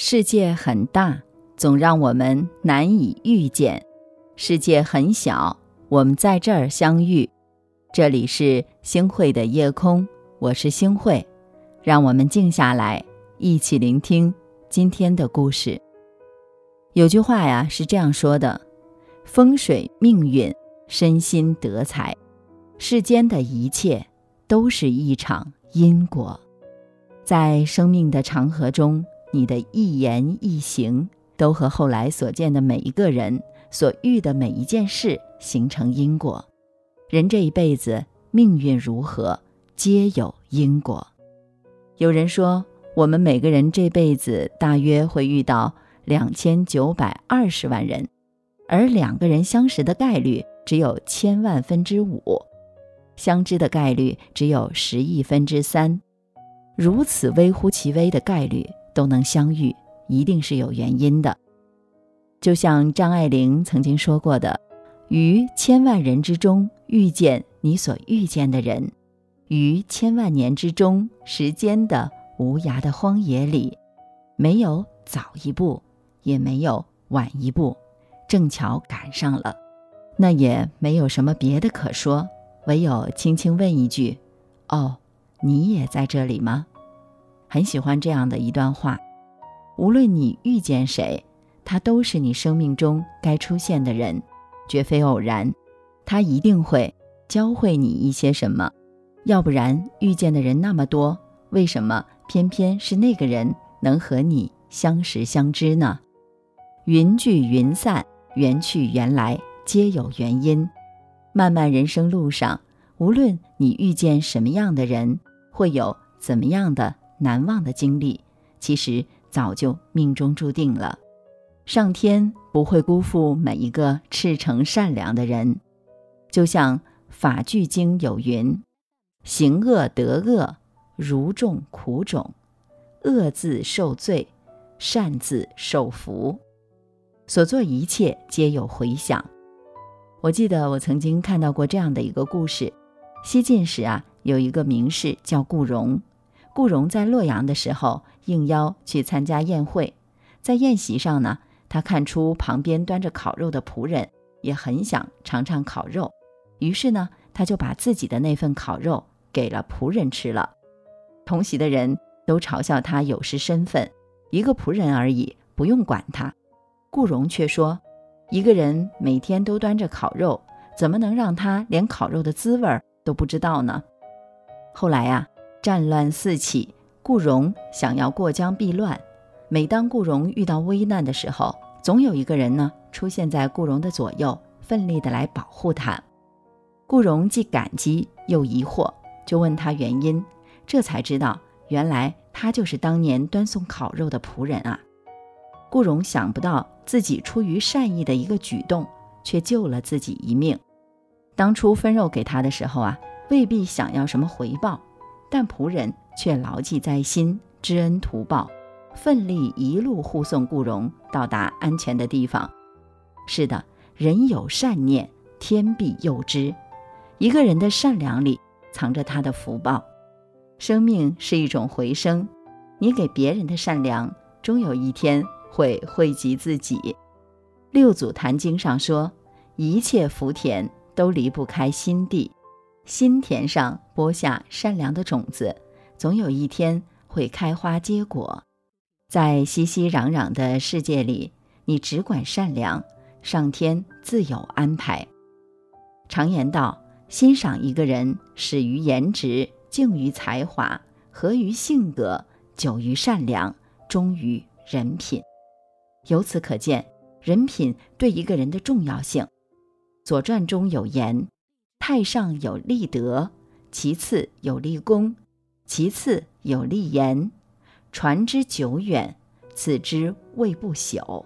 世界很大，总让我们难以遇见；世界很小，我们在这儿相遇。这里是星汇的夜空，我是星汇，让我们静下来，一起聆听今天的故事。有句话呀是这样说的：风水命运，身心得财，世间的一切都是一场因果，在生命的长河中。你的一言一行都和后来所见的每一个人所遇的每一件事形成因果。人这一辈子命运如何，皆有因果。有人说，我们每个人这辈子大约会遇到两千九百二十万人，而两个人相识的概率只有千万分之五，相知的概率只有十亿分之三。如此微乎其微的概率。都能相遇，一定是有原因的。就像张爱玲曾经说过的：“于千万人之中遇见你所遇见的人，于千万年之中时间的无涯的荒野里，没有早一步，也没有晚一步，正巧赶上了。那也没有什么别的可说，唯有轻轻问一句：‘哦，你也在这里吗？’”很喜欢这样的一段话：无论你遇见谁，他都是你生命中该出现的人，绝非偶然。他一定会教会你一些什么，要不然遇见的人那么多，为什么偏偏是那个人能和你相识相知呢？云聚云散，缘去缘来，皆有原因。漫漫人生路上，无论你遇见什么样的人，会有怎么样的。难忘的经历，其实早就命中注定了。上天不会辜负每一个赤诚善良的人。就像《法句经》有云：“行恶得恶，如种苦种；恶自受罪，善自受福。所做一切皆有回响。”我记得我曾经看到过这样的一个故事：西晋时啊，有一个名士叫顾荣。顾荣在洛阳的时候应邀去参加宴会，在宴席上呢，他看出旁边端着烤肉的仆人也很想尝尝烤肉，于是呢，他就把自己的那份烤肉给了仆人吃了。同席的人都嘲笑他有失身份，一个仆人而已，不用管他。顾荣却说，一个人每天都端着烤肉，怎么能让他连烤肉的滋味都不知道呢？后来呀。战乱四起，顾荣想要过江避乱。每当顾荣遇到危难的时候，总有一个人呢出现在顾荣的左右，奋力的来保护他。顾荣既感激又疑惑，就问他原因。这才知道，原来他就是当年端送烤肉的仆人啊。顾荣想不到自己出于善意的一个举动，却救了自己一命。当初分肉给他的时候啊，未必想要什么回报。但仆人却牢记在心，知恩图报，奋力一路护送顾荣到达安全的地方。是的，人有善念，天必佑之。一个人的善良里藏着他的福报。生命是一种回声，你给别人的善良，终有一天会惠及自己。六祖坛经上说，一切福田都离不开心地。心田上播下善良的种子，总有一天会开花结果。在熙熙攘攘的世界里，你只管善良，上天自有安排。常言道：欣赏一个人，始于颜值，敬于才华，合于性格，久于善良，忠于人品。由此可见，人品对一个人的重要性。《左传》中有言。太上有立德，其次有立功，其次有立言，传之久远，此之谓不朽。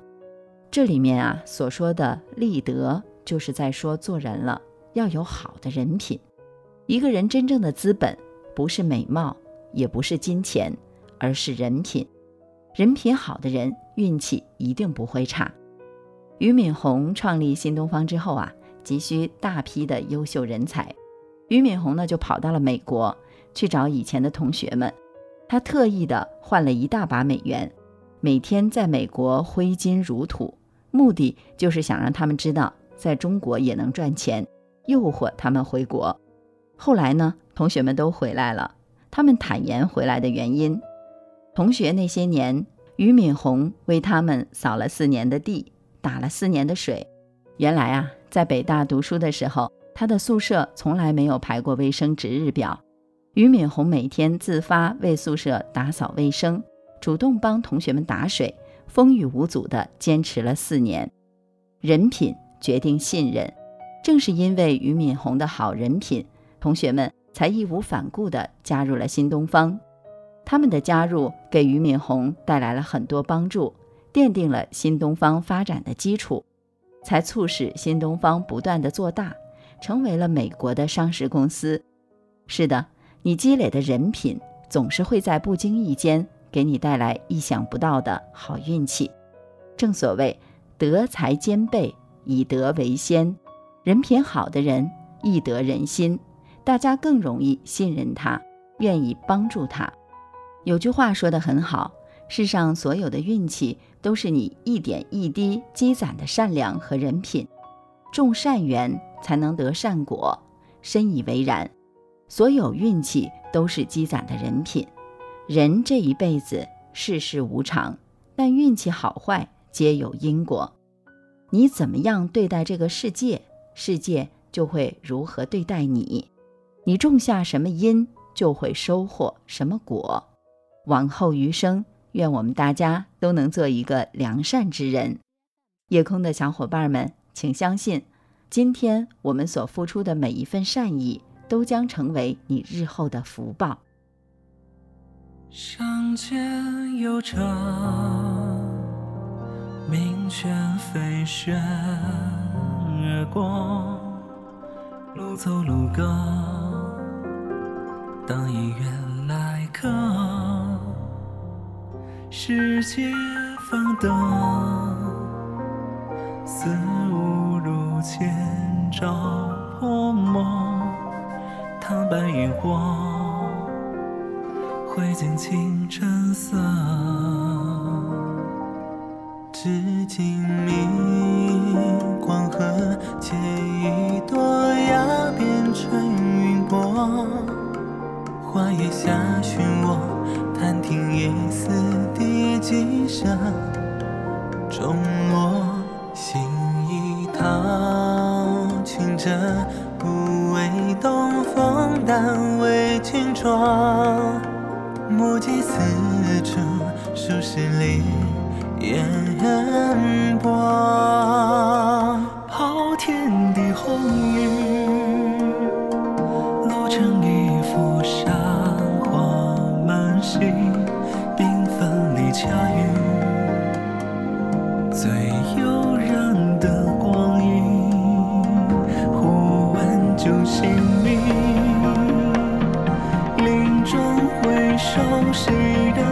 这里面啊所说的立德，就是在说做人了要有好的人品。一个人真正的资本，不是美貌，也不是金钱，而是人品。人品好的人，运气一定不会差。俞敏洪创立新东方之后啊。急需大批的优秀人才，俞敏洪呢就跑到了美国去找以前的同学们。他特意的换了一大把美元，每天在美国挥金如土，目的就是想让他们知道，在中国也能赚钱，诱惑他们回国。后来呢，同学们都回来了，他们坦言回来的原因。同学那些年，俞敏洪为他们扫了四年的地，打了四年的水。原来啊，在北大读书的时候，他的宿舍从来没有排过卫生值日表。俞敏洪每天自发为宿舍打扫卫生，主动帮同学们打水，风雨无阻地坚持了四年。人品决定信任，正是因为俞敏洪的好人品，同学们才义无反顾地加入了新东方。他们的加入给俞敏洪带来了很多帮助，奠定了新东方发展的基础，才促使新东方不断地做大，成为了美国的上市公司。是的。你积累的人品，总是会在不经意间给你带来意想不到的好运气。正所谓德才兼备，以德为先。人品好的人易得人心，大家更容易信任他，愿意帮助他。有句话说得很好：世上所有的运气，都是你一点一滴积攒的善良和人品。种善缘才能得善果，深以为然。所有运气都是积攒的人品。人这一辈子世事无常，但运气好坏皆有因果。你怎么样对待这个世界，世界就会如何对待你。你种下什么因，就会收获什么果。往后余生，愿我们大家都能做一个良善之人。夜空的小伙伴们，请相信，今天我们所付出的每一份善意。都将成为你日后的福报。乡间有车，鸣泉飞雪而过，路走路歌，当一员来客，世界方得，似误入千朝泼墨。唐白萤火，挥尽青春色。至今明光和，借一朵崖边春云薄。花叶下寻我，探听夜思笛几声。钟落心已烫，清者。东风但为君妆，目寄四处，数十里烟波。抛天地红雨，恰遇最悠然的光影，忽闻酒姓名，林中回首谁人。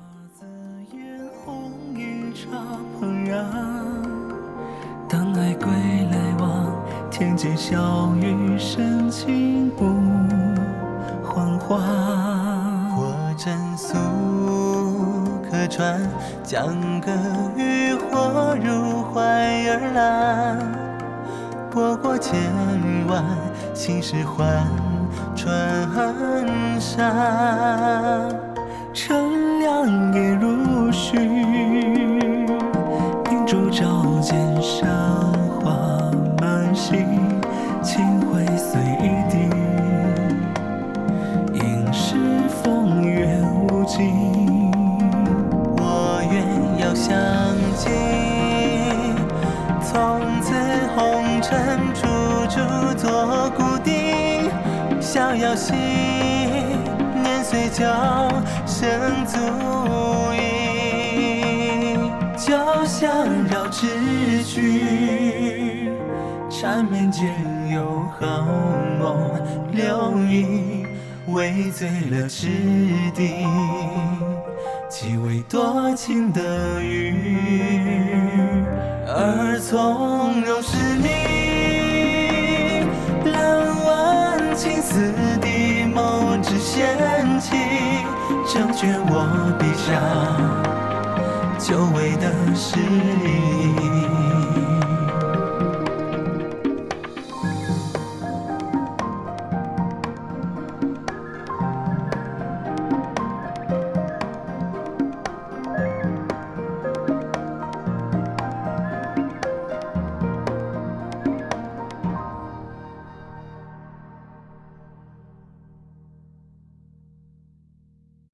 当爱归来望，天间小雨深情不幻化。或枕宿客船，江歌渔火入怀而来。波过千万，心事换春山，乘凉夜如许，处做固定。逍遥行，年岁久，生足矣。酒香绕知曲，缠绵间有好梦流萤，微醉了痴地。几为多情的鱼，而从容是你。眸只掀起，成全我笔下久违的诗意。